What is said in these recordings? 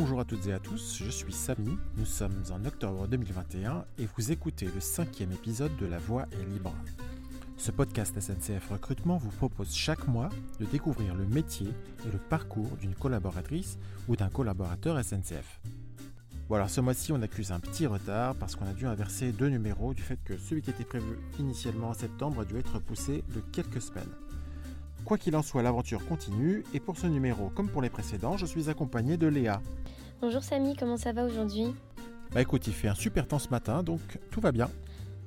Bonjour à toutes et à tous, je suis Samy, nous sommes en octobre 2021 et vous écoutez le cinquième épisode de La Voix est libre. Ce podcast SNCF Recrutement vous propose chaque mois de découvrir le métier et le parcours d'une collaboratrice ou d'un collaborateur SNCF. Bon alors ce mois-ci on accuse un petit retard parce qu'on a dû inverser deux numéros du fait que celui qui était prévu initialement en septembre a dû être repoussé de quelques semaines. Quoi qu'il en soit, l'aventure continue et pour ce numéro, comme pour les précédents, je suis accompagné de Léa. Bonjour Samy, comment ça va aujourd'hui? Bah écoute, il fait un super temps ce matin, donc tout va bien.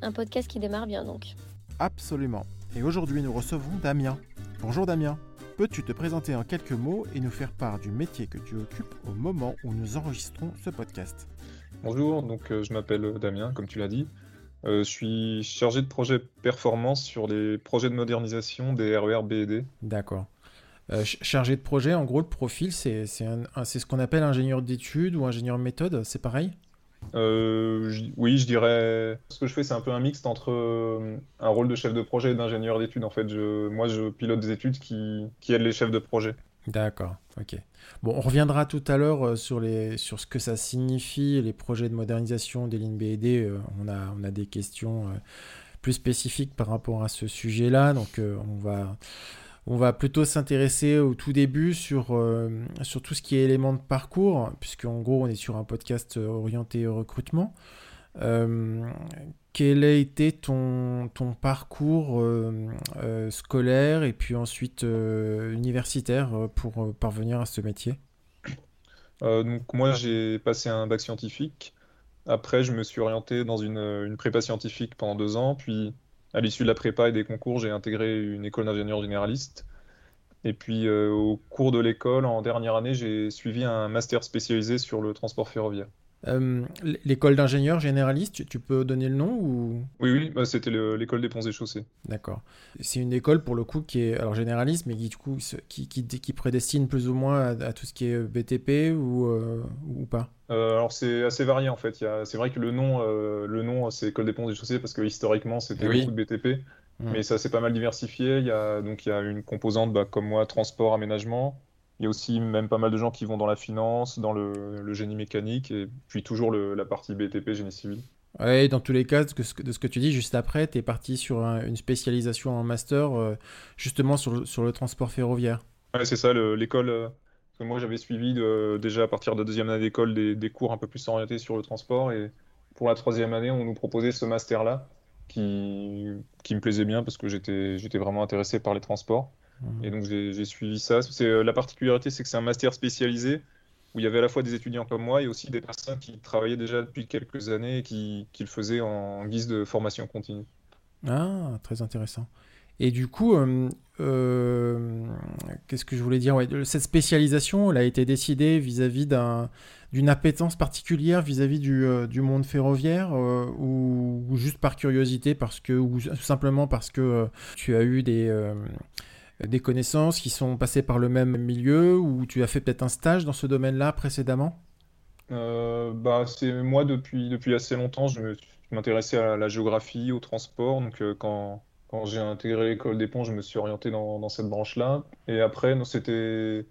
Un podcast qui démarre bien donc. Absolument. Et aujourd'hui, nous recevons Damien. Bonjour Damien. Peux-tu te présenter en quelques mots et nous faire part du métier que tu occupes au moment où nous enregistrons ce podcast? Bonjour, donc euh, je m'appelle Damien, comme tu l'as dit. Euh, je suis chargé de projet performance sur les projets de modernisation des RER B et D. D'accord. Euh, ch- chargé de projet, en gros, le profil, c'est ce qu'on appelle ingénieur d'études ou ingénieur méthode, c'est pareil? Euh, oui, je dirais. Ce que je fais, c'est un peu un mixte entre euh, un rôle de chef de projet et d'ingénieur d'études. En fait, je, moi, je pilote des études qui, qui aident les chefs de projet. D'accord, ok. Bon, on reviendra tout à l'heure sur, les, sur ce que ça signifie, les projets de modernisation des lignes BD. on, a, on a des questions plus spécifiques par rapport à ce sujet-là, donc on, va, on va plutôt s'intéresser au tout début sur, euh, sur tout ce qui est éléments de parcours, puisqu'en gros, on est sur un podcast euh, orienté au recrutement. Euh, quel a été ton, ton parcours scolaire et puis ensuite universitaire pour parvenir à ce métier? Donc, moi, j'ai passé un bac scientifique. Après, je me suis orienté dans une, une prépa scientifique pendant deux ans. Puis, à l'issue de la prépa et des concours, j'ai intégré une école d'ingénieur généraliste. Et puis, euh, au cours de l'école, en dernière année, j'ai suivi un master spécialisé sur le transport ferroviaire. Euh, l'école d'ingénieur généraliste, tu, tu peux donner le nom ou... Oui, oui, bah, c'était le- l'école des ponts et chaussées. D'accord. C'est une école pour le coup qui est alors généraliste, mais qui du coup qui, qui, qui prédestine plus ou moins à, à tout ce qui est BTP ou, euh, ou pas? Euh, alors, c'est assez varié en fait. C'est vrai que le nom, le nom c'est école des ponts et chaussées parce que historiquement, c'était Oui. beaucoup de BTP. Mm. Mais ça s'est pas mal diversifié. Il y a, donc, il y a une composante bah, comme moi, transport, aménagement. Il y a aussi même pas mal de gens qui vont dans la finance, dans le, le génie mécanique, et puis toujours le- la partie BTP, génie civil. Ouais, dans tous les cas, de ce que, de ce que tu dis juste après, tu es parti sur un- une spécialisation en master euh, justement sur le, sur le transport ferroviaire. Ouais, c'est ça, le- l'école. euh, que moi, j'avais suivi de- déjà à partir de deuxième année d'école des, des cours un peu plus orientés sur le transport, et pour la troisième année, on nous proposait ce master-là, qui, qui me plaisait bien parce que j'étais vraiment intéressé par les transports. Mhm. Et donc j'ai suivi ça. C'est, euh, la particularité, c'est que c'est un master spécialisé où il y avait à la fois des étudiants comme moi et aussi des personnes qui travaillaient déjà depuis quelques années et qui, qui le faisaient en guise de formation continue. Ah, très intéressant. Et du coup, euh, euh, qu'est-ce que je voulais dire? Ouais, cette spécialisation, elle a été décidée vis-à-vis d'un, d'une appétence particulière vis-à-vis du, euh, du monde ferroviaire ou, ou juste par curiosité parce que, ou simplement parce que tu as eu des, des connaissances qui sont passées par le même milieu ou tu as fait peut-être un stage dans ce domaine-là précédemment? Euh, bah, c'est moi depuis, depuis assez longtemps, je m'intéressais à la géographie, au transport. Donc euh, quand, j'ai intégré l'école des ponts, je me suis orienté dans, cette branche-là. Et après, c'était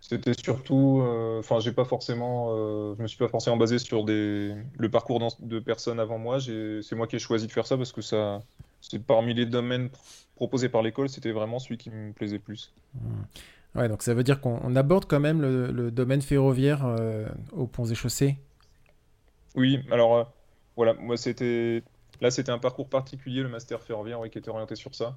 c'était surtout, euh, enfin, j'ai pas forcément, euh, je me suis pas forcément basé sur le parcours de personnes avant moi. C'est moi qui ai choisi de faire ça parce que ça, c'est parmi les domaines pr- proposés par l'école, c'était vraiment celui qui me plaisait plus. Ouais, donc ça veut dire qu'on on aborde quand même le, le domaine ferroviaire euh, aux ponts et chaussées. Oui, alors euh, voilà, moi c'était là c'était un parcours particulier, le master ferroviaire, oui, qui était orienté sur ça.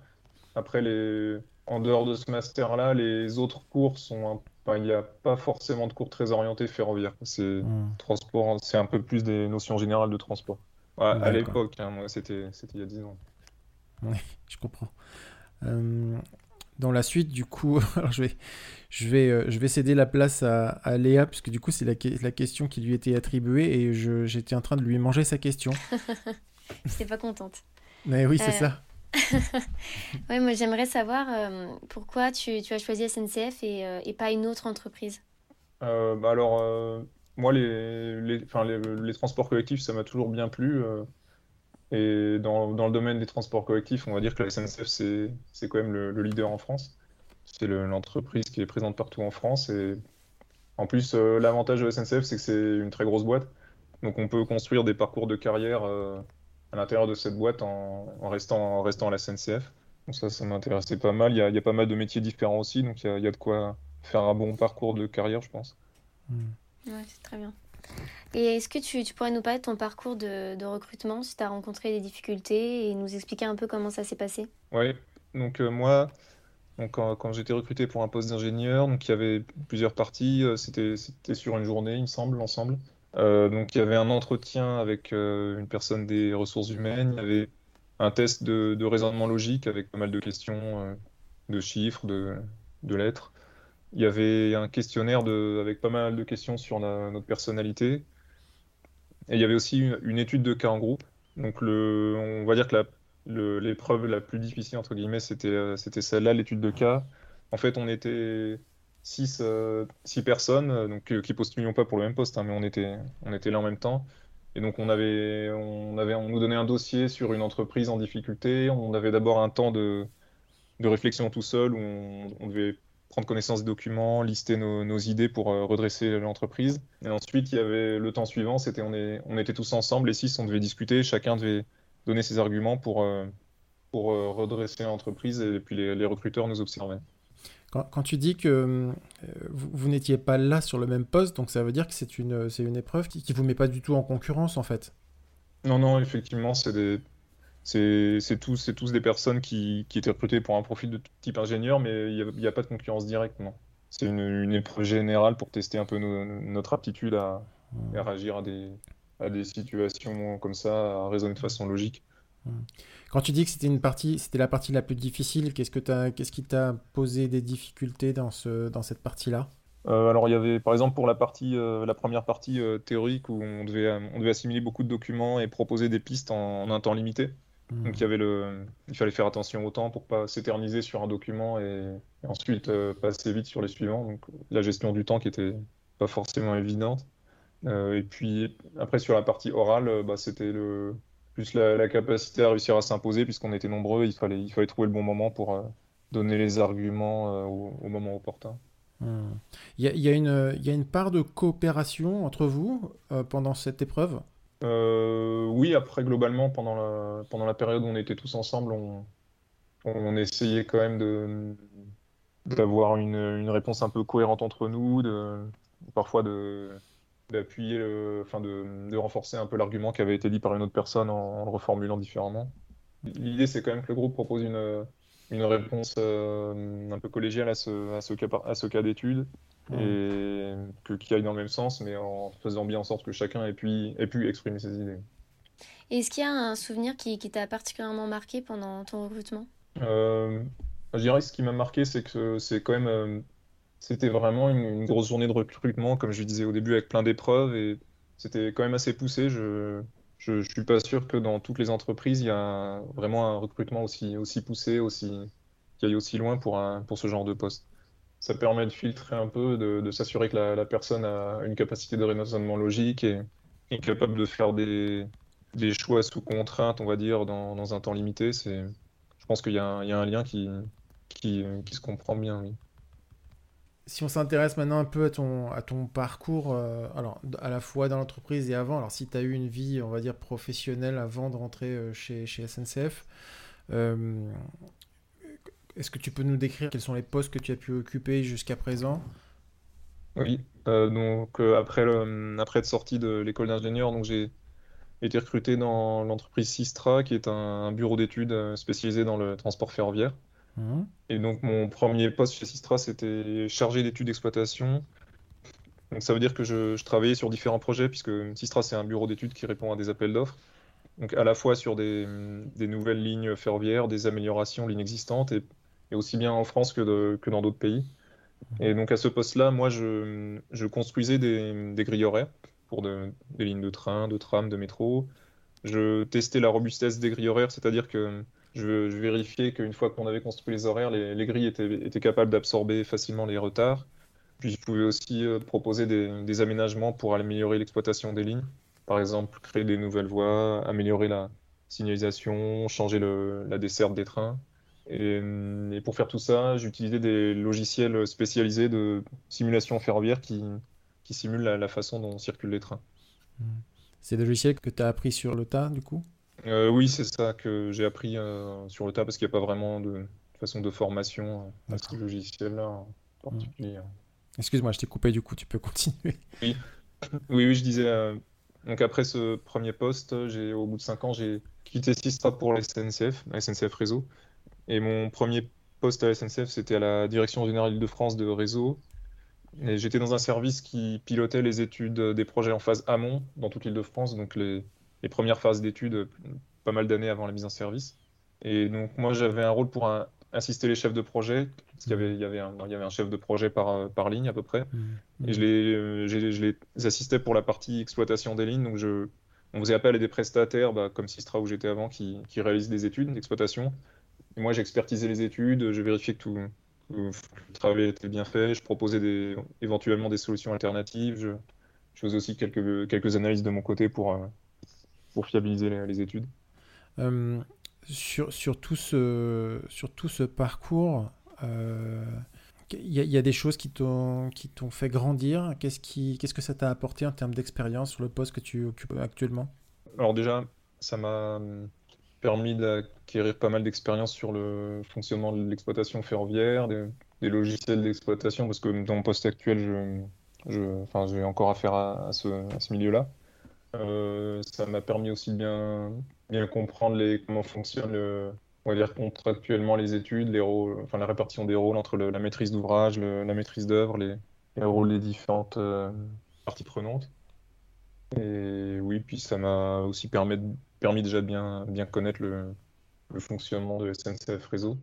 Après les en dehors de ce master-là, les autres cours sont un- enfin, il n'y a pas forcément de cours très orientés ferroviaire. C'est Hmm. transport, c'est un peu plus des notions générales de transport. À l'époque, hein, c'était il y a 10 ans. Je comprends. Euh, dans la suite, du coup, alors je vais, je vais, euh, je vais céder la place à, à Léa, puisque du coup, c'est la, que- la question qui lui était attribuée et je- j'étais en train de lui manger sa question. J'étais pas contente. Mais oui, c'est Euh, ça. Ouais, moi j'aimerais savoir euh, pourquoi tu, tu as choisi SNCF et, euh, et pas une autre entreprise? Euh, bah alors, euh, moi, les, les, enfin, les, les transports collectifs, ça m'a toujours bien plu. euh, et dans, dans le domaine des transports collectifs, on va dire que la SNCF, c'est, c'est quand même le, le leader en France. C'est le- l'entreprise qui est présente partout en France. Et En plus, l'avantage de la SNCF, c'est que c'est une très grosse boîte. Donc on peut construire des parcours de carrière à l'intérieur de cette boîte en, restant, en restant à la SNCF. Donc ça, ça m'intéressait pas mal. Il y, a, pas mal de métiers différents aussi, donc il y a, de quoi faire un bon parcours de carrière, je pense. Hmm. Ouais, c'est très bien. Et est-ce que tu, pourrais nous parler de ton parcours de, recrutement, si tu as rencontré des difficultés, et nous expliquer un peu comment ça s'est passé? Oui, donc euh, moi, donc, quand, j'étais recruté pour un poste d'ingénieur, il y avait plusieurs parties, euh, c'était sur une journée, il me semble, l'ensemble. Euh, donc il y avait un entretien avec une personne des ressources humaines, il y avait un test de, raisonnement logique avec pas mal de questions, de chiffres, de lettres. Il y avait un questionnaire de, avec pas mal de questions sur notre personnalité. Et il y avait aussi une, étude de cas en groupe. Donc, le, on va dire que l'épreuve la, plus difficile, entre guillemets, c'était euh, c'était celle-là, l'étude de cas. En fait, on était six, euh, personnes, euh, donc, qui postulions pas pour le même poste, hein, mais on était, on était là en même temps. Et donc, on, avait, on, avait, on nous donnait un dossier sur une entreprise en difficulté. On avait d'abord un temps de, de réflexion tout seul où on devait prendre connaissance des documents, lister nos, idées pour euh, redresser l'entreprise. Et ensuite, il y avait le temps suivant, c'était on, est, on était tous ensemble, les six, on devait discuter, chacun devait donner ses arguments pour, euh, pour euh, redresser l'entreprise et puis les, recruteurs nous observaient. Quand, tu dis que vous, n'étiez pas là sur le même poste, donc ça veut dire que c'est une, une épreuve qui ne vous met pas du tout en concurrence en fait? Non, non, effectivement, c'est des, c'est tous, tous des personnes qui, qui, étaient recrutées pour un profil de type ingénieur, mais il n'y a, pas de concurrence directe, non. C'est une, épreuve générale pour tester un peu notre aptitude à, réagir à des, à des situations comme ça, à raisonner de façon logique. Quand tu dis que c'était une partie, c'était la partie la plus difficile, qu'est-ce que qu'est-ce qui t'a posé des difficultés dans ce, dans cette partie-là? Euh, alors il y avait par exemple pour la partie, euh, la première partie euh, théorique où on devait, on devait assimiler beaucoup de documents et proposer des pistes en un temps limité. Donc il y avait le, il fallait faire attention au temps pour pas s'éterniser sur un document et, ensuite euh, passer vite sur les suivants. Donc la gestion du temps qui était pas forcément évidente. Euh, et puis après sur la partie orale, euh, bah, c'était le plus la, capacité à réussir à s'imposer puisqu'on était nombreux. Il fallait, il fallait trouver le bon moment pour donner les arguments au, moment opportun. Hmm. Il, y a, une, il y a une part de coopération entre vous pendant cette épreuve? Euh, oui, après, globalement, pendant la, pendant la période où on était tous ensemble, on, essayait quand même d'avoir une, réponse un peu cohérente entre nous, de, parfois de, d'appuyer, enfin de, de renforcer un peu l'argument qui avait été dit par une autre personne en, le reformulant différemment. L'idée, c'est quand même que le groupe propose une, une réponse euh, un peu collégiale à ce, à ce cas, à ce cas d'étude et que, qui aille dans le même sens, mais en faisant bien en sorte que chacun ait pu, ait pu exprimer ses idées. Est-ce qu'il y a un souvenir qui, qui t'a particulièrement marqué pendant ton recrutement? Euh, Je dirais que ce qui m'a marqué, c'est que c'est quand même. Euh, c'était vraiment une, grosse journée de recrutement, comme je disais au début, avec plein d'épreuves, et c'était quand même assez poussé. Je, je, je, suis pas sûr que dans toutes les entreprises, il y a vraiment un recrutement aussi, aussi poussé, aussi, qui aille aussi loin pour, un, pour ce genre de poste ça permet de filtrer un peu, de, s'assurer que la, personne a une capacité de raisonnement logique et est capable de faire des, choix sous contrainte, on va dire, dans, un temps limité. C'est, je pense qu'il y, a un lien qui, qui, se comprend bien, oui. Si on s'intéresse maintenant un peu à ton, à ton parcours, euh, alors à la fois dans l'entreprise et avant, alors si tu as eu une vie, on va dire, professionnelle avant de rentrer euh, chez, chez SNCF, euh, est-ce que tu peux nous décrire quels sont les postes que tu as pu occuper jusqu'à présent? Oui, euh, donc euh, après, le, après être sorti de l'école d'ingénieur, donc j'ai été recruté dans l'entreprise Sistra, qui est un, bureau d'études euh, spécialisé dans le transport ferroviaire. Mmh. Et donc mon premier poste chez Sistra, c'était chargé d'études d'exploitation. Donc ça veut dire que je, travaillais sur différents projets, puisque Sistra, c'est un bureau d'études qui répond à des appels d'offres. Donc à la fois sur des, des, nouvelles lignes ferroviaires, des améliorations lignes existantes, et et aussi bien en France que, que dans d'autres pays. Et donc à ce poste-là, moi, je, je construisais des, des, grilles horaires pour des lignes de train, de tram, de métro. Je testais la robustesse des grilles horaires, c'est-à-dire que je, je vérifiais qu'une fois qu'on avait construit les horaires, les, les grilles étaient, étaient capables d'absorber facilement les retards. Puis je pouvais aussi euh, proposer des, des aménagements pour améliorer l'exploitation des lignes. Par exemple, créer des nouvelles voies, améliorer la signalisation, changer le, la desserte des trains. Euh, et, pour faire tout ça, j'utilisais des logiciels spécialisés de simulation ferroviaire qui, qui simule la, façon dont circulent les trains. Hmm. C'est des logiciels que tu as appris sur le tas, du coup? Oui, c'est ça que j'ai appris sur le tas parce qu'il n'y a pas vraiment de façon de formation à ce logiciel-là en hmm. particulier. Excuse-moi, je t'ai coupé du coup, tu peux continuer. Oui, oui, oui je disais. donc après ce premier poste, au bout de 5 ans, j'ai quitté Sistra pour la SNCF, la SNCF Réseau. Et mon premier poste à la SNCF, c'était à la Direction générale Île-de-France de réseau. Et j'étais dans un service qui pilotait les études des projets en phase amont dans toute l'Île-de-France, donc les, premières phases d'études, pas mal d'années avant la mise en service. Et donc moi, j'avais un rôle pour assister les chefs de projet, parce qu'il y avait, il y avait, un, il y avait un chef de projet par, par ligne à peu près. Mmh. Et je les, je les assistais pour la partie exploitation des lignes, donc je, on faisait appel à des prestataires, bah, comme Sistra où j'étais avant, qui, qui réalisent des études d'exploitation. Moi, j'expertisais les études, je vérifiais que tout, le travail était bien fait, je proposais des, éventuellement des solutions alternatives, je, faisais aussi quelques, quelques analyses de mon côté pour, euh, pour fiabiliser les, études. Euh, sur, sur, tout ce, sur tout ce parcours, euh, il y, a des choses qui t'ont fait grandir. Qu'est-ce qu'est-ce que ça t'a apporté en termes d'expérience sur le poste que tu occupes actuellement? Alors déjà, ça m'a permis d'acquérir pas mal d'expérience sur le fonctionnement de l'exploitation ferroviaire, des, logiciels d'exploitation, parce que dans mon poste actuel, je, enfin, j'ai encore affaire à, ce, milieu-là. Euh, ça m'a permis aussi de bien, bien comprendre les, comment fonctionne le, on va dire contractuellement les études, les rôles, enfin la répartition des rôles entre la maîtrise d'ouvrage, la maîtrise d'œuvre, les, rôles des différentes euh, parties prenantes. Et oui, puis ça m'a aussi permis, permis, déjà de bien, bien connaître le, fonctionnement de SNCF Réseau.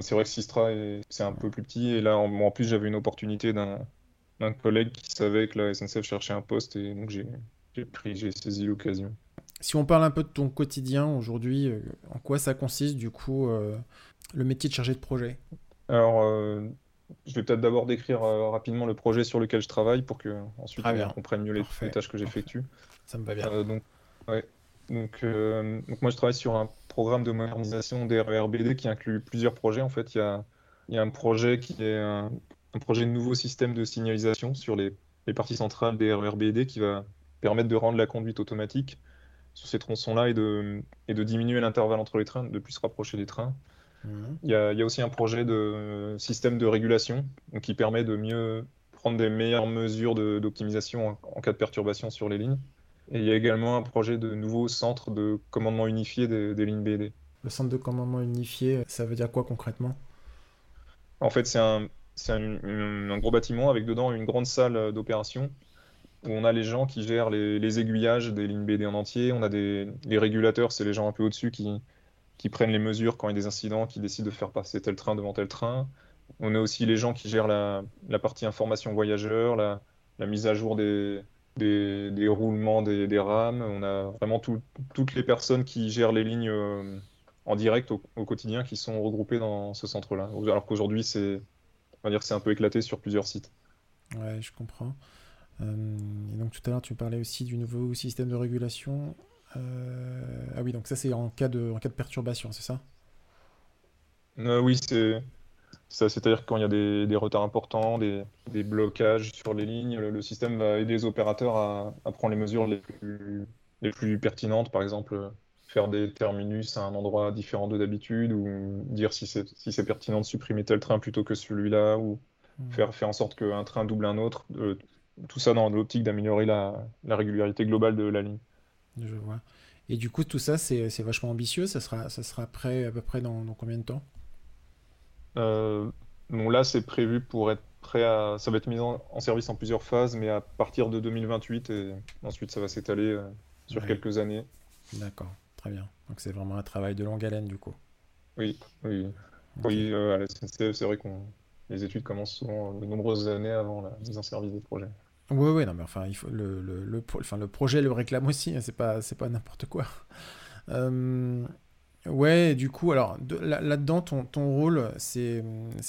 C'est vrai que Sistra, c'est un peu plus petit. Et là, en, en plus, j'avais une opportunité d'un collègue qui savait que la SNCF cherchait un poste. Et donc, j'ai pris, j'ai saisi l'occasion. Si on parle un peu de ton quotidien aujourd'hui, euh, en quoi ça consiste du coup euh, le métier de chargé de projet? Alors, euh, je vais peut-être d'abord décrire rapidement le projet sur lequel je travaille pour que ensuite on comprenne mieux les, tâches que j'effectue. Ça me va bien. donc, ouais. Donc, donc, moi je travaille sur un programme de modernisation des RERBD qui inclut plusieurs projets. En fait, il y a, y a un projet qui est un, projet de nouveau système de signalisation sur les, les parties centrales des RERBD qui va permettre de rendre la conduite automatique sur ces tronçons-là et de, et de diminuer l'intervalle entre les trains, de plus se rapprocher des trains. Mhm. Il, y a, il y, a, aussi un projet de système de régulation donc qui permet de mieux prendre des meilleures mesures d'optimisation en, cas de perturbation sur les lignes. Et il y a également un projet de nouveau centre de commandement unifié des, des lignes BD. Le centre de commandement unifié, ça veut dire quoi concrètement? En fait, c'est un, un, un, gros bâtiment avec dedans une grande salle d'opération où on a les gens qui gèrent les, aiguillages des lignes BD en entier, on a des, les régulateurs, c'est les gens un peu au-dessus qui, qui prennent les mesures quand il y a des incidents, qui décident de faire passer tel train devant tel train. On a aussi les gens qui gèrent la, la partie information voyageurs, la, la, mise à jour des, des, des roulements des, des, rames. On a vraiment toutes les personnes qui gèrent les lignes euh, en direct au, au, quotidien qui sont regroupées dans ce centre-là. Alors qu'aujourd'hui, c'est un peu éclaté sur plusieurs sites. Ouais, je comprends. Euh, et donc tout à l'heure, tu parlais aussi du nouveau système de régulation. Euh, ah oui, donc ça c'est en cas de, en cas de perturbation, c'est ça? Euh, Oui, c'est C'est-à-dire quand il y a des, des retards importants, des, des, blocages sur les lignes, le, système va aider les opérateurs à, à, prendre les mesures les plus, les plus pertinentes, par exemple faire des terminus à un endroit différent de d'habitude, ou dire si c'est si pertinent de supprimer tel train plutôt que celui-là, ou hmm. faire, faire en sorte qu'un train double un autre tout ça dans l'optique d'améliorer la, régularité globale de la ligne. Je vois. Et du coup, tout ça, c'est vachement ambitieux. Ça sera, ça sera prêt à peu près dans, combien de temps? euh, Bon, là, c'est prévu pour être prêt à. Ça va être mis en, service en plusieurs phases, mais à partir de 2028, et ensuite, ça va s'étaler euh, sur quelques années. D'accord, très bien. Donc, c'est vraiment un travail de longue haleine, du coup. Oui, oui. Oui, euh, à la SNCF, c'est vrai que les études commencent souvent de nombreuses années avant la mise en service des projets. Oui, oui, non, mais enfin, il faut, le, le, le, enfin, le projet le réclame aussi, hein, c'est pas, c'est pas n'importe quoi. Euh, ouais, du coup, alors là-dedans, ton, rôle, c'est,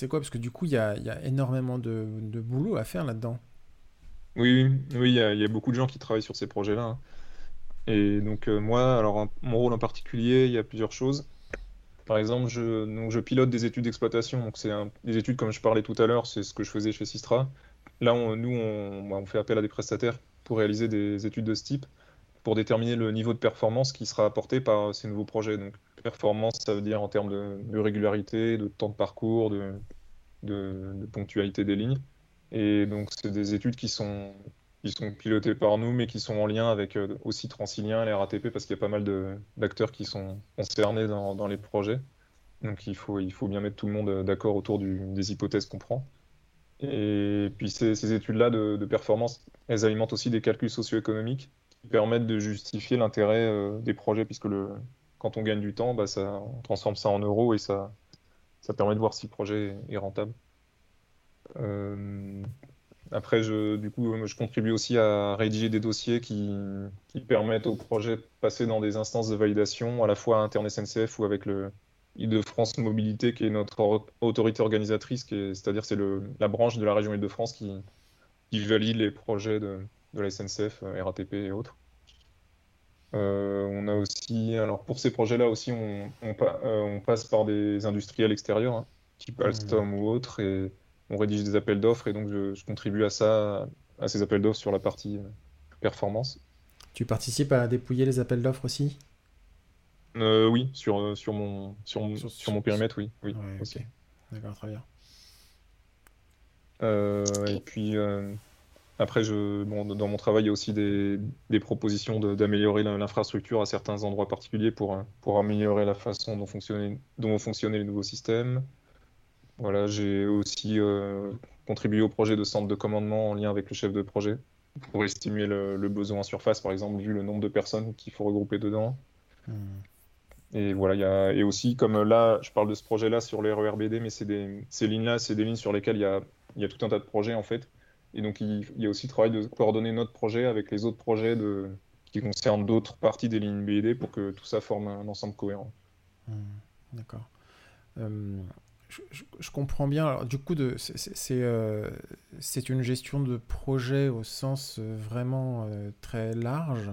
quoi? Parce que du coup, il y a, y a, énormément de, de, boulot à faire là-dedans. Oui, oui, il y, a, y, a beaucoup de gens qui travaillent sur ces projets-là. Hein. Et donc, euh, moi, alors, mon rôle en particulier, il y a plusieurs choses. Par exemple, je, pilote des études d'exploitation. Donc, c'est des études, comme je parlais tout à l'heure, c'est ce que je faisais chez Sistra là, nous, bah, on fait appel à des prestataires pour réaliser des études de ce type pour déterminer le niveau de performance qui sera apporté par ces nouveaux projets. Donc, performance, ça veut dire en termes de, régularité, de temps de parcours, de, ponctualité des lignes. Et donc, c'est des études qui sont, pilotées par nous, mais qui sont en lien avec euh, aussi Transilien, les RATP, parce qu'il y a pas mal d'acteurs qui sont concernés dans, les projets. Donc, il faut, bien mettre tout le monde d'accord autour des hypothèses qu'on prend. Et puis, ces, études-là de, de performance, elles alimentent aussi des calculs socio-économiques permettent de justifier l'intérêt euh, des projets, puisque le, quand on gagne du temps, bah, ça, on transforme ça en euros et ça, ça permet de voir si le projet est rentable. Euh, après, je, du coup, je contribue aussi à rédiger des dossiers qui, qui, permettent au projet de passer dans des instances de validation, à la fois à Interne SNCF ou avec le Île-de-France Mobilité, qui est notre autorité organisatrice, c'est-à-dire c'est la branche de la région Île-de-France qui, qui valide les projets de, de la SNCF, euh, RATP et autres. Euh, on a aussi, alors pour ces projets-là aussi, on, euh, passe par des industriels extérieurs, hein, type mmh. Alstom ou autres, et on rédige des appels d'offres, et donc je, contribue à ça, à ces appels d'offres sur la partie performance. Tu participes à dépouiller les appels d'offres aussi? Oui, sur, sur, mon, sur, sur, mon périmètre, oui. oui D'accord, très bien. et puis, après, je, dans mon travail, il y a aussi des, propositions d'améliorer l'infrastructure à certains endroits particuliers pour, pour améliorer la façon dont fonctionner, dont fonctionner les nouveaux systèmes. Voilà, j'ai aussi euh, contribué au projet de centre de commandement en lien avec le chef de projet pour estimer le, besoin en surface, par exemple, vu le nombre de personnes qu'il faut regrouper dedans. Hmm. Et voilà, y a, et aussi, comme là, je parle de ce projet-là sur les RERBD, mais ces lignes-là, c'est des lignes sur lesquelles il y a, y a tout un tas de projets, en fait. Et donc, il, y a aussi le travail de coordonner notre projet avec les autres projets qui concernent d'autres parties des lignes BD pour que tout ça forme un ensemble cohérent. Hmm, d'accord. Euh, je, comprends bien. Alors, du coup, euh, c'est une gestion de projet au sens euh, vraiment très large.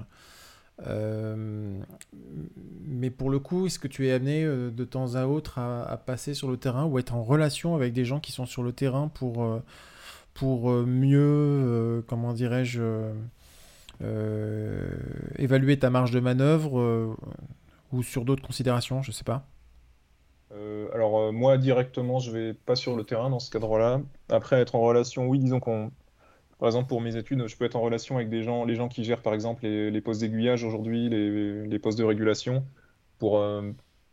mais pour le coup, est-ce que tu es amené de temps à autre à, passer sur le terrain ou être en relation avec des gens qui sont sur le terrain pour pour euh, mieux, euh, comment dirais-je, euh, évaluer ta marge de manœuvre ou sur d'autres considérations, je sais pas alors moi directement je vais pas sur le terrain dans ce cadre-là. Après être en relation, oui disons qu'on, par exemple pour mes études, je peux être en relation avec des gens, les gens qui gèrent par exemple les, postes d'aiguillage aujourd'hui, les, postes de régulation, pour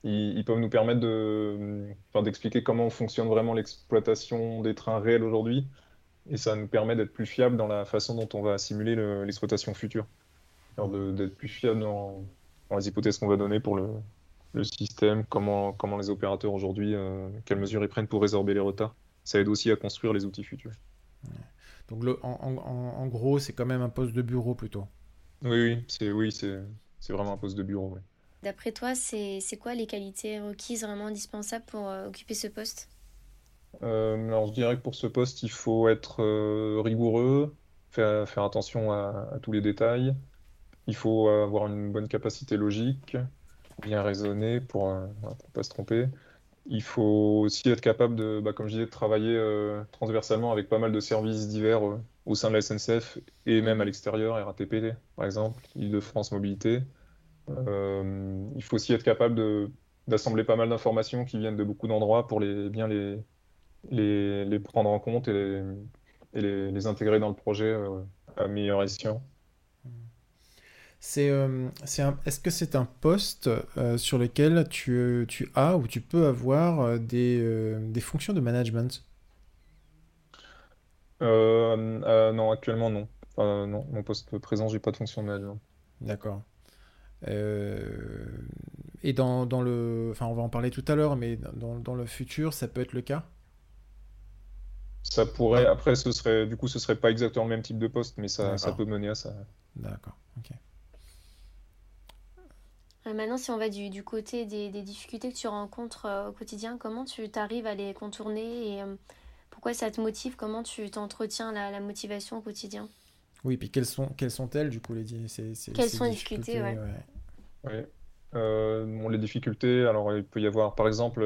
ils, peuvent nous permettre de, d'expliquer comment fonctionne vraiment l'exploitation des trains réels aujourd'hui et ça nous permet d'être plus fiable dans la façon dont on va simuler l'exploitation future. D'être plus fiable dans, les hypothèses qu'on va donner pour le, le, système, comment, comment les opérateurs aujourd'hui, euh, quelles mesures ils prennent pour résorber les retards. Ça aide aussi à construire les outils futurs. Donc le, en, en, en, gros, c'est quand même un poste de bureau plutôt. Oui, oui, c'est oui, c'est vraiment un poste de bureau. D'après toi, c'est quoi les qualités requises vraiment indispensables pour euh, occuper ce poste? Euh, alors, je dirais que pour ce poste, il faut être euh, rigoureux, faire, attention à, tous les détails. Il faut avoir une bonne capacité logique, bien raisonner pour ne pas se tromper. Il faut aussi être capable de, bah, comme je disais, de travailler euh, transversalement avec pas mal de services divers au sein de la SNCF et même à l'extérieur, RATP par exemple, Île-de-France Mobilité. il faut aussi être capable d'assembler pas mal d'informations qui viennent de beaucoup d'endroits pour bien les, les, les prendre en compte et les, et les, les intégrer dans le projet euh, à meilleur escient. C'est, euh, c'est est-ce que c'est un poste euh, sur lequel tu, tu, as ou tu peux avoir des, des fonctions de management? Non, actuellement non. non. Mon poste présent, j'ai pas de fonction de management. D'accord. et dans, dans, le... Enfin, on va en parler tout à l'heure, mais dans, dans le futur, ça peut être le cas? Ça pourrait. Après, ce serait, du coup, ce serait pas exactement le même type de poste, mais ça, ça peut mener à ça. D'accord. Ok. Euh, maintenant, si on va du, du côté des, des, difficultés que tu rencontres euh, au quotidien, comment tu t'arrives à les contourner et euh, pourquoi ça te motive? Comment tu t'entretiens la, la, motivation au quotidien? Oui, puis quelles sont quelles sont-elles du coup les Quelles sont les difficultés, ouais. ouais. bon, les difficultés, alors il peut y avoir par exemple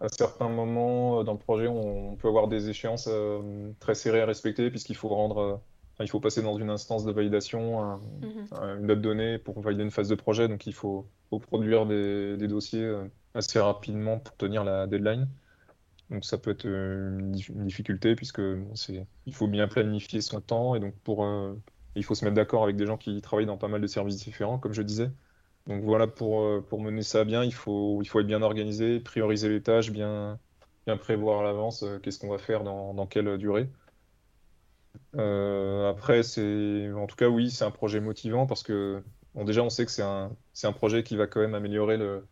à certains moments dans le projet, on, peut avoir des échéances très serrées à respecter, puisqu'il faut rendre, il faut passer dans une instance de validation, mhm. une date donnée pour valider une phase de projet. Donc, il faut, produire des, des, dossiers assez rapidement pour tenir la deadline. Donc ça peut être euh, une, difficulté puisque c'est, il faut bien planifier son temps et donc pour, euh, il faut se mettre d'accord avec des gens qui travaillent dans pas mal de services différents, comme je disais. Donc voilà, pour, euh, pour mener ça bien, il faut, être bien organisé, prioriser les tâches, bien, prévoir à l'avance qu'est-ce qu'on va faire dans, quelle durée. après, c'est, en tout cas, oui, c'est un projet motivant parce que déjà, on sait que c'est un, c'est projet qui va quand même améliorer le,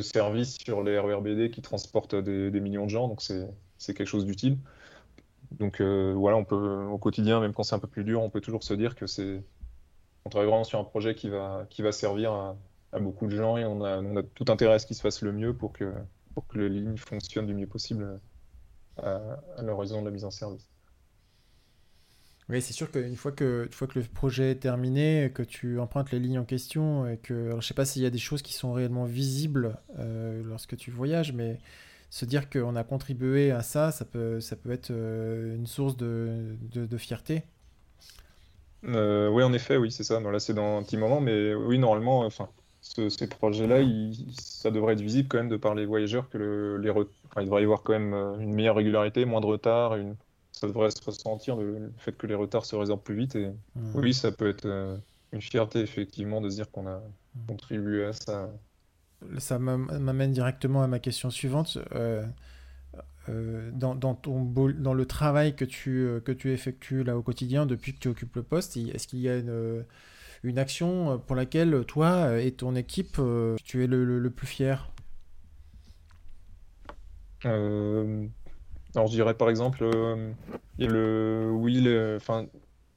service sur les RERBD qui transportent des, millions de gens, donc c'est quelque chose d'utile. Donc euh, voilà, on peut au quotidien, même quand c'est un peu plus dur, on peut toujours se dire que c'est on travaille vraiment sur un projet qui va servir à, beaucoup de gens et on a, on a, tout intérêt à ce qu'il se fasse le mieux pour que, pour que les lignes fonctionnent du mieux possible à, à l'horizon de la mise en service. Oui, c'est sûr qu'une fois que, fois que le projet est terminé, que tu empruntes les lignes en question, et que, alors, je sais pas s'il y a des choses qui sont réellement visibles euh, lorsque tu voyages, mais se dire qu'on a contribué à ça, ça peut, ça peut être euh, une source de, de, fierté. Euh, oui, en effet, oui, c'est ça. là, c'est dans un petit moment, mais oui, normalement, enfin, ces projets-là, ça devrait être visible quand même de par les voyageurs que le, les, il devrait y avoir quand même une meilleure régularité, moins de retard, une ça devrait se ressentir le, fait que les retards se résorbent plus vite. Et mmh. oui, ça peut être euh, une fierté effectivement de se dire qu'on a contribué à ça. Ça m'amène directement à ma question suivante. Euh, euh, dans, dans, ton dans le travail que tu, que tu effectues là au quotidien depuis que tu occupes le poste, est-ce qu'il y a une, une, action pour laquelle toi et ton équipe, tu es le, le plus fier? Alors, je dirais par exemple, euh, le, oui, les,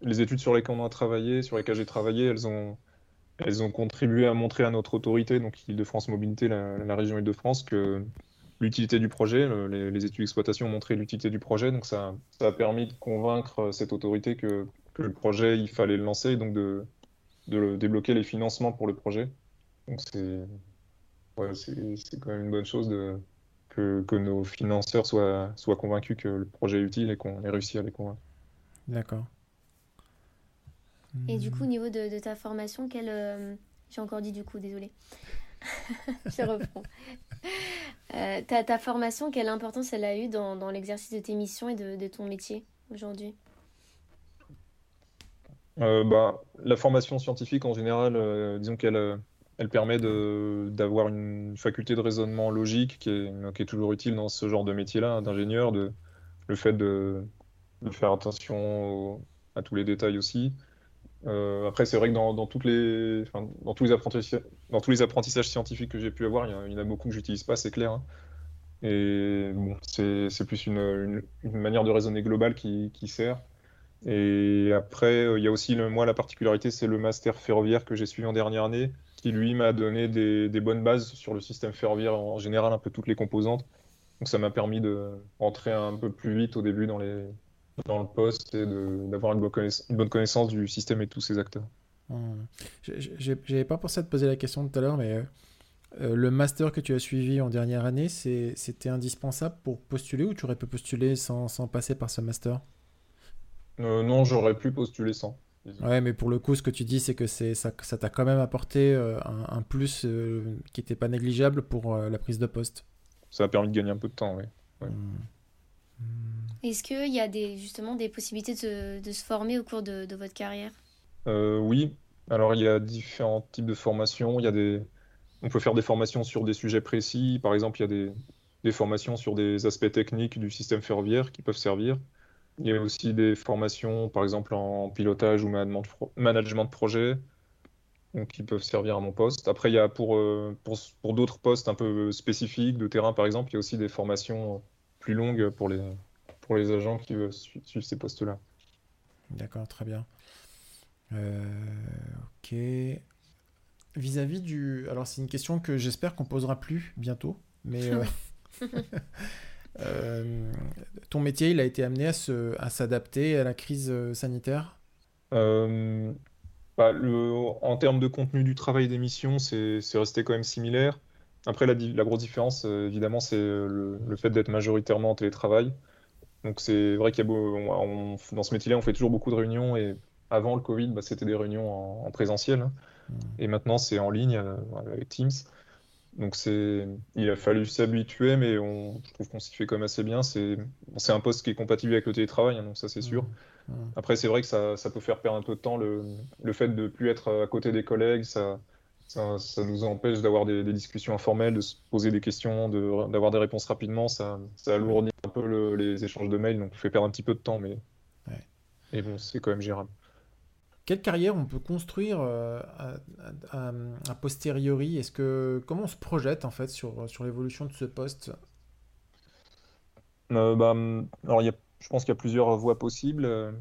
les études sur lesquelles on a travaillé, sur lesquelles j'ai travaillé, elles ont, elles ont contribué à montrer à notre autorité, donc Île-de-France Mobilité, la, région Île-de-France, que l'utilité du projet, les, études d'exploitation ont montré l'utilité du projet, donc ça, ça, a permis de convaincre cette autorité que, que, le projet, il fallait le lancer, donc de, de débloquer les financements pour le projet. Donc c'est ouais, c'est quand même une bonne chose de, que, nos financeurs soient, soient convaincus que le projet est utile et qu'on ait réussi à les convaincre. D'accord. Et du coup, au niveau de, ta formation, quelle... Euh, j'ai encore dit du coup, désolé. Je reprends. Euh, ta, ta, formation, quelle importance elle a eu dans, dans l'exercice de tes missions et de, de ton métier aujourd'hui euh, bah, La formation scientifique en général, disons qu'elle elle permet d'avoir une faculté de raisonnement logique qui est, qui est, toujours utile dans ce genre de métier-là, hein, d'ingénieur, le fait de, de faire attention à tous les détails aussi. Euh, après, c'est vrai que dans, dans, toutes les, dans, tous les apprentissages, dans tous les apprentissages scientifiques que j'ai pu avoir, il y, en a beaucoup que j'utilise pas, c'est clair. Hein. Et bon, c'est plus une, une, manière de raisonner globale qui, qui sert. Et après, euh, il y a aussi, moi, la particularité, c'est le master ferroviaire que j'ai suivi en dernière année, qui lui m'a donné des, bonnes bases sur le système ferroviaire en général, un peu toutes les composantes. Donc ça m'a permis de rentrer un peu plus vite au début dans, les, dans le poste et d'avoir une, une, bonne connaissance du système et de tous ses acteurs. Hmm. J'avais pas pensé à te poser la question tout à l'heure, mais euh, le master que tu as suivi en dernière année, c'était indispensable pour postuler ou tu aurais pu postuler sans, sans passer par ce master? Euh, Non, j'aurais pu postuler sans. Ouais, mais pour le coup, ce que tu dis, c'est que ça, ça t'a quand même apporté euh, un, plus euh, qui n'était pas négligeable pour euh, la prise de poste. Ça a permis de gagner un peu de temps, oui. Hmm. Est-ce qu'il y a des, justement des possibilités de, de se former au cours de, de votre carrière? Oui. Alors, il y a différents types de formations. Il y a des... On peut faire des formations sur des sujets précis. Par exemple, il y a des, des formations sur des aspects techniques du système ferroviaire qui peuvent servir. Il y a aussi des formations, par exemple en pilotage ou management de projet, qui peuvent servir à mon poste. Après, il y a pour, euh, pour, pour d'autres postes un peu spécifiques de terrain, par exemple, il y a aussi des formations plus longues pour les, pour les agents qui veulent suivre ces postes-là. D'accord, très bien. Euh, ok. Vis-à-vis du... Alors, c'est une question que j'espère qu'on posera plus bientôt, mais... Euh, Euh, ton métier, il a été amené à, s'adapter à la crise sanitaire? Euh, bah, En termes de contenu du travail d'émission, c'est resté quand même similaire. Après, la, la grosse différence, euh, évidemment, c'est le, le fait d'être majoritairement en télétravail. Donc c'est vrai qu'il y a beau, on- on- dans ce métier-là, on fait toujours beaucoup de réunions et avant le Covid, bah, c'était des réunions en, en présentiel hein. Hmm. et maintenant c'est en ligne euh, avec Teams. Donc c'est, il a fallu s'habituer, mais on, je trouve qu'on s'y fait quand même assez bien. C'est, un poste qui est compatible avec le télétravail, hein, donc ça c'est sûr. Hmm. Après, c'est vrai que ça, ça peut faire perdre un peu de temps le, le fait de plus être à côté des collègues, ça, ça, ça nous empêche d'avoir des, des discussions informelles, de se poser des questions, de, d'avoir des réponses rapidement. Ça, ça alourdit un peu le- les échanges de mails, donc fait perdre un petit peu de temps, mais, Ouais. bon, c'est quand même gérable. Quelle carrière on peut construire euh, à, à- à- a posteriori? Est-ce que comment on se projette en fait sur, sur l'évolution de ce poste? Euh, bah, alors, y a, je pense qu'il y a plusieurs voies possibles. Euh,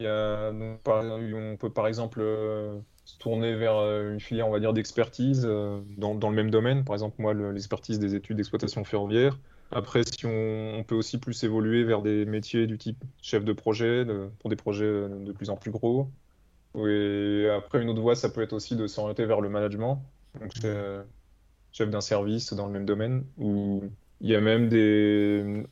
y a, donc, par- on peut par exemple euh, se tourner vers euh, une filière, on va dire, d'expertise euh, dans, dans le même domaine. Par exemple, moi, le- l'expertise des études d'exploitation ferroviaire. Après, si on, peut aussi plus évoluer vers des métiers du type chef de projet, pour des projets euh, de plus en plus gros. Et après, une autre voie, ça peut être aussi de s'orienter vers le management. Donc, chef, d'un service dans le même domaine, où il y a même des,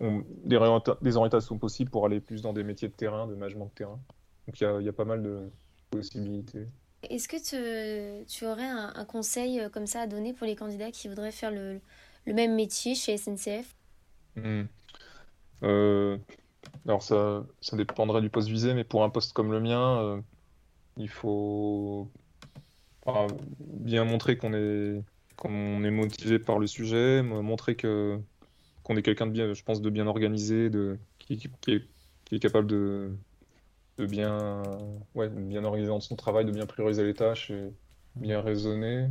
des, des orientations possibles pour aller plus dans des métiers de terrain, de management de terrain. Donc il y a, il y a pas mal de possibilités. Est-ce que tu, aurais un, conseil euh, comme ça à donner pour les candidats qui voudraient faire le, même métier chez SNCF? Hmm. Euh, alors ça, dépendrait du poste visé, mais pour un poste comme le mien, euh, il faut bien montrer qu'on est, motivé par le sujet, mo- montrer que qu'on est quelqu'un de bien, je pense, de bien organisé, de, qui est capable de, de bien, ouais, de bien organiser dans son travail, de bien prioriser les tâches et bien raisonner.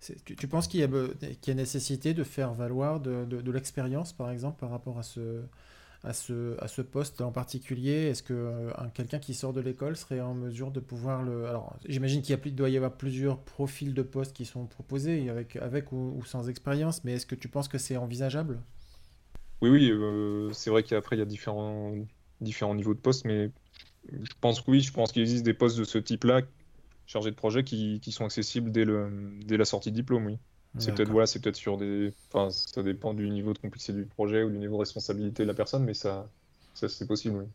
C'est- Tu, tu penses qu'il y qu'il y a nécessité de faire valoir de, de- de l'expérience, par exemple, par rapport à ce, à ce, à ce poste en particulier? Est-ce que euh, un- quelqu'un qui sort de l'école serait en mesure de pouvoir le... Alors, j'imagine qu'il doit y avoir plusieurs profils de postes qui sont proposés, avec, avec ou, ou sans expérience, mais est-ce que tu penses que c'est envisageable? Oui, oui, euh, c'est vrai qu'après il y a différents, différents niveaux de postes, mais je pense que oui, je pense qu'il existe des postes de ce type-là, chargés de projet, qui, qui sont accessibles dès le, dès la sortie de diplôme, oui. C'est peut-être voilà, peut-être sur des, enfin, ça dépend du niveau de complexité du projet ou du niveau de responsabilité de la personne, mais ça, ça c'est possible, oui.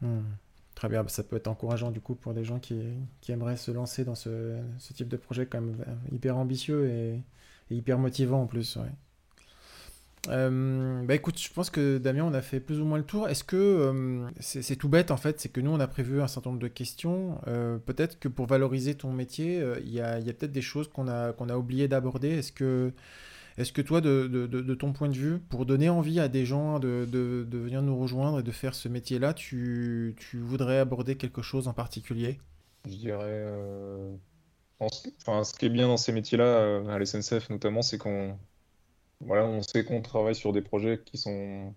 Hmm. Très bien, ça peut être encourageant du coup pour des gens qui, qui aimeraient se lancer dans ce, ce type de projet quand même hyper ambitieux et, et hyper motivant en plus. ouais. Euh, bah écoute, je pense que Damien, on a fait plus ou moins le tour. Est-ce que euh, c'est tout bête en fait, c'est que nous on a prévu un certain nombre de questions. Euh, peut-être que pour valoriser ton métier, il y a, peut-être des choses qu'on a, qu'on a oublié d'aborder. Est-ce que, est-ce que toi, de, de- de- ton point de vue, pour donner envie à des gens de, de- venir nous rejoindre et de faire ce métier-là, tu, tu voudrais aborder quelque chose en particulier? Je dirais, enfin, ce qui est bien dans ces métiers-là, à la SNCF notamment, c'est qu'on, voilà, on sait qu'on travaille sur des projets qui sont,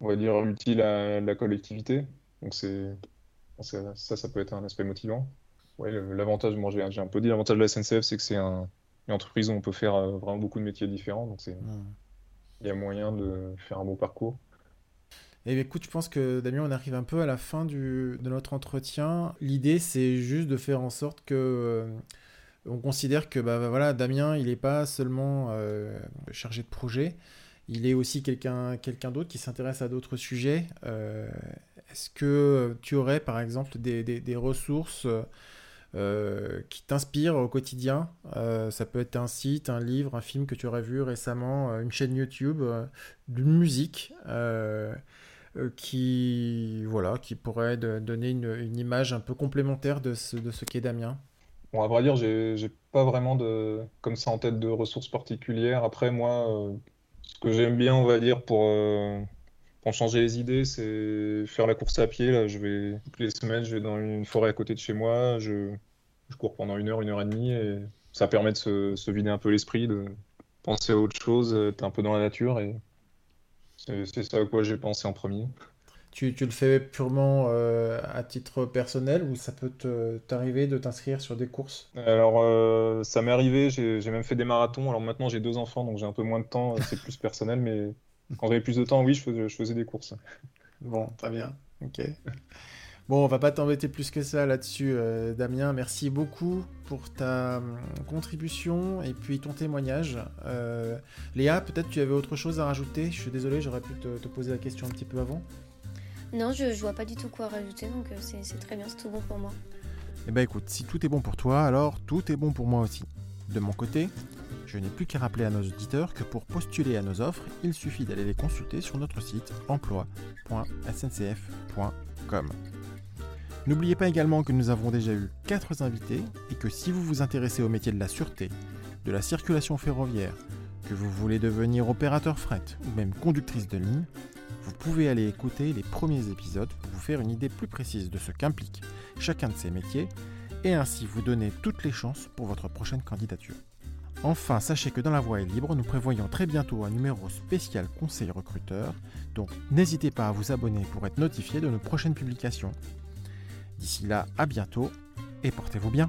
on va dire, utiles à la collectivité. Donc c'est, ça, ça, peut être un aspect motivant. Ouais, l'avantage, moi j'ai un peu dit, l'avantage de la SNCF, c'est que c'est un, une entreprise où on peut faire euh, vraiment beaucoup de métiers différents. Donc c'est, Hmm. il y a moyen de faire un beau parcours. Eh bien, écoute, je pense que Damien, on arrive un peu à la fin du, de notre entretien. L'idée, c'est juste de faire en sorte que euh, on considère que bah, voilà, Damien, il n'est pas seulement euh, chargé de projet, il est aussi quelqu'un d'autre qui s'intéresse à d'autres sujets. Euh, est-ce que tu aurais, par exemple, des, ressources euh, qui t'inspirent au quotidien? Ça peut être un site, un livre, un film que tu aurais vu récemment, une chaîne YouTube, de musique. qui, voilà, qui pourrait donner une, image un peu complémentaire de ce qu'est Damien. Bon, à vrai dire, j'ai pas vraiment de, comme ça en tête de ressources particulières. Après, moi, euh, ce que j'aime bien, on va dire, pour, euh, pour changer les idées, c'est faire la course à pied. Là, je vais, toutes les semaines, je vais dans une forêt à côté de chez moi. Je, cours pendant une heure, une heure et demie. Et ça permet de se, se vider un peu l'esprit, de penser à autre chose, être un peu dans la nature. Et c'est ça à quoi j'ai pensé en premier. Tu, tu le fais purement euh, à titre personnel ou ça peut t'arriver de t'inscrire sur des courses? Alors, euh, ça m'est arrivé, j'ai j'ai même fait des marathons. Alors maintenant, j'ai deux enfants, donc j'ai un peu moins de temps, c'est plus personnel, mais quand j'avais plus de temps, oui, je faisais, je faisais des courses. Bon, très bien. Ok. Bon, on va pas t'embêter plus que ça là-dessus, euh, Damien. Merci beaucoup pour ta hum, contribution et puis ton témoignage. Euh, Léa, peut-être tu avais autre chose à rajouter? Je suis désolé, j'aurais pu te, te, poser la question un petit peu avant. Non, je, je vois pas du tout quoi rajouter, donc euh, c'est très bien, c'est tout bon pour moi. Eh ben écoute, si tout est bon pour toi, alors tout est bon pour moi aussi. De mon côté, je n'ai plus qu'à rappeler à nos auditeurs que pour postuler à nos offres, il suffit d'aller les consulter sur notre site emploi.sncf.com. N'oubliez pas également que nous avons déjà eu 4 invités et que si vous vous intéressez au métier de la sûreté, de la circulation ferroviaire, que vous voulez devenir opérateur fret ou même conductrice de ligne, vous pouvez aller écouter les premiers épisodes pour vous faire une idée plus précise de ce qu'implique chacun de ces métiers et ainsi vous donner toutes les chances pour votre prochaine candidature. Enfin, sachez que dans la voie est libre, nous prévoyons très bientôt un numéro spécial conseil recruteur, donc n'hésitez pas à vous abonner pour être notifié de nos prochaines publications. D'ici là, à bientôt et portez-vous bien.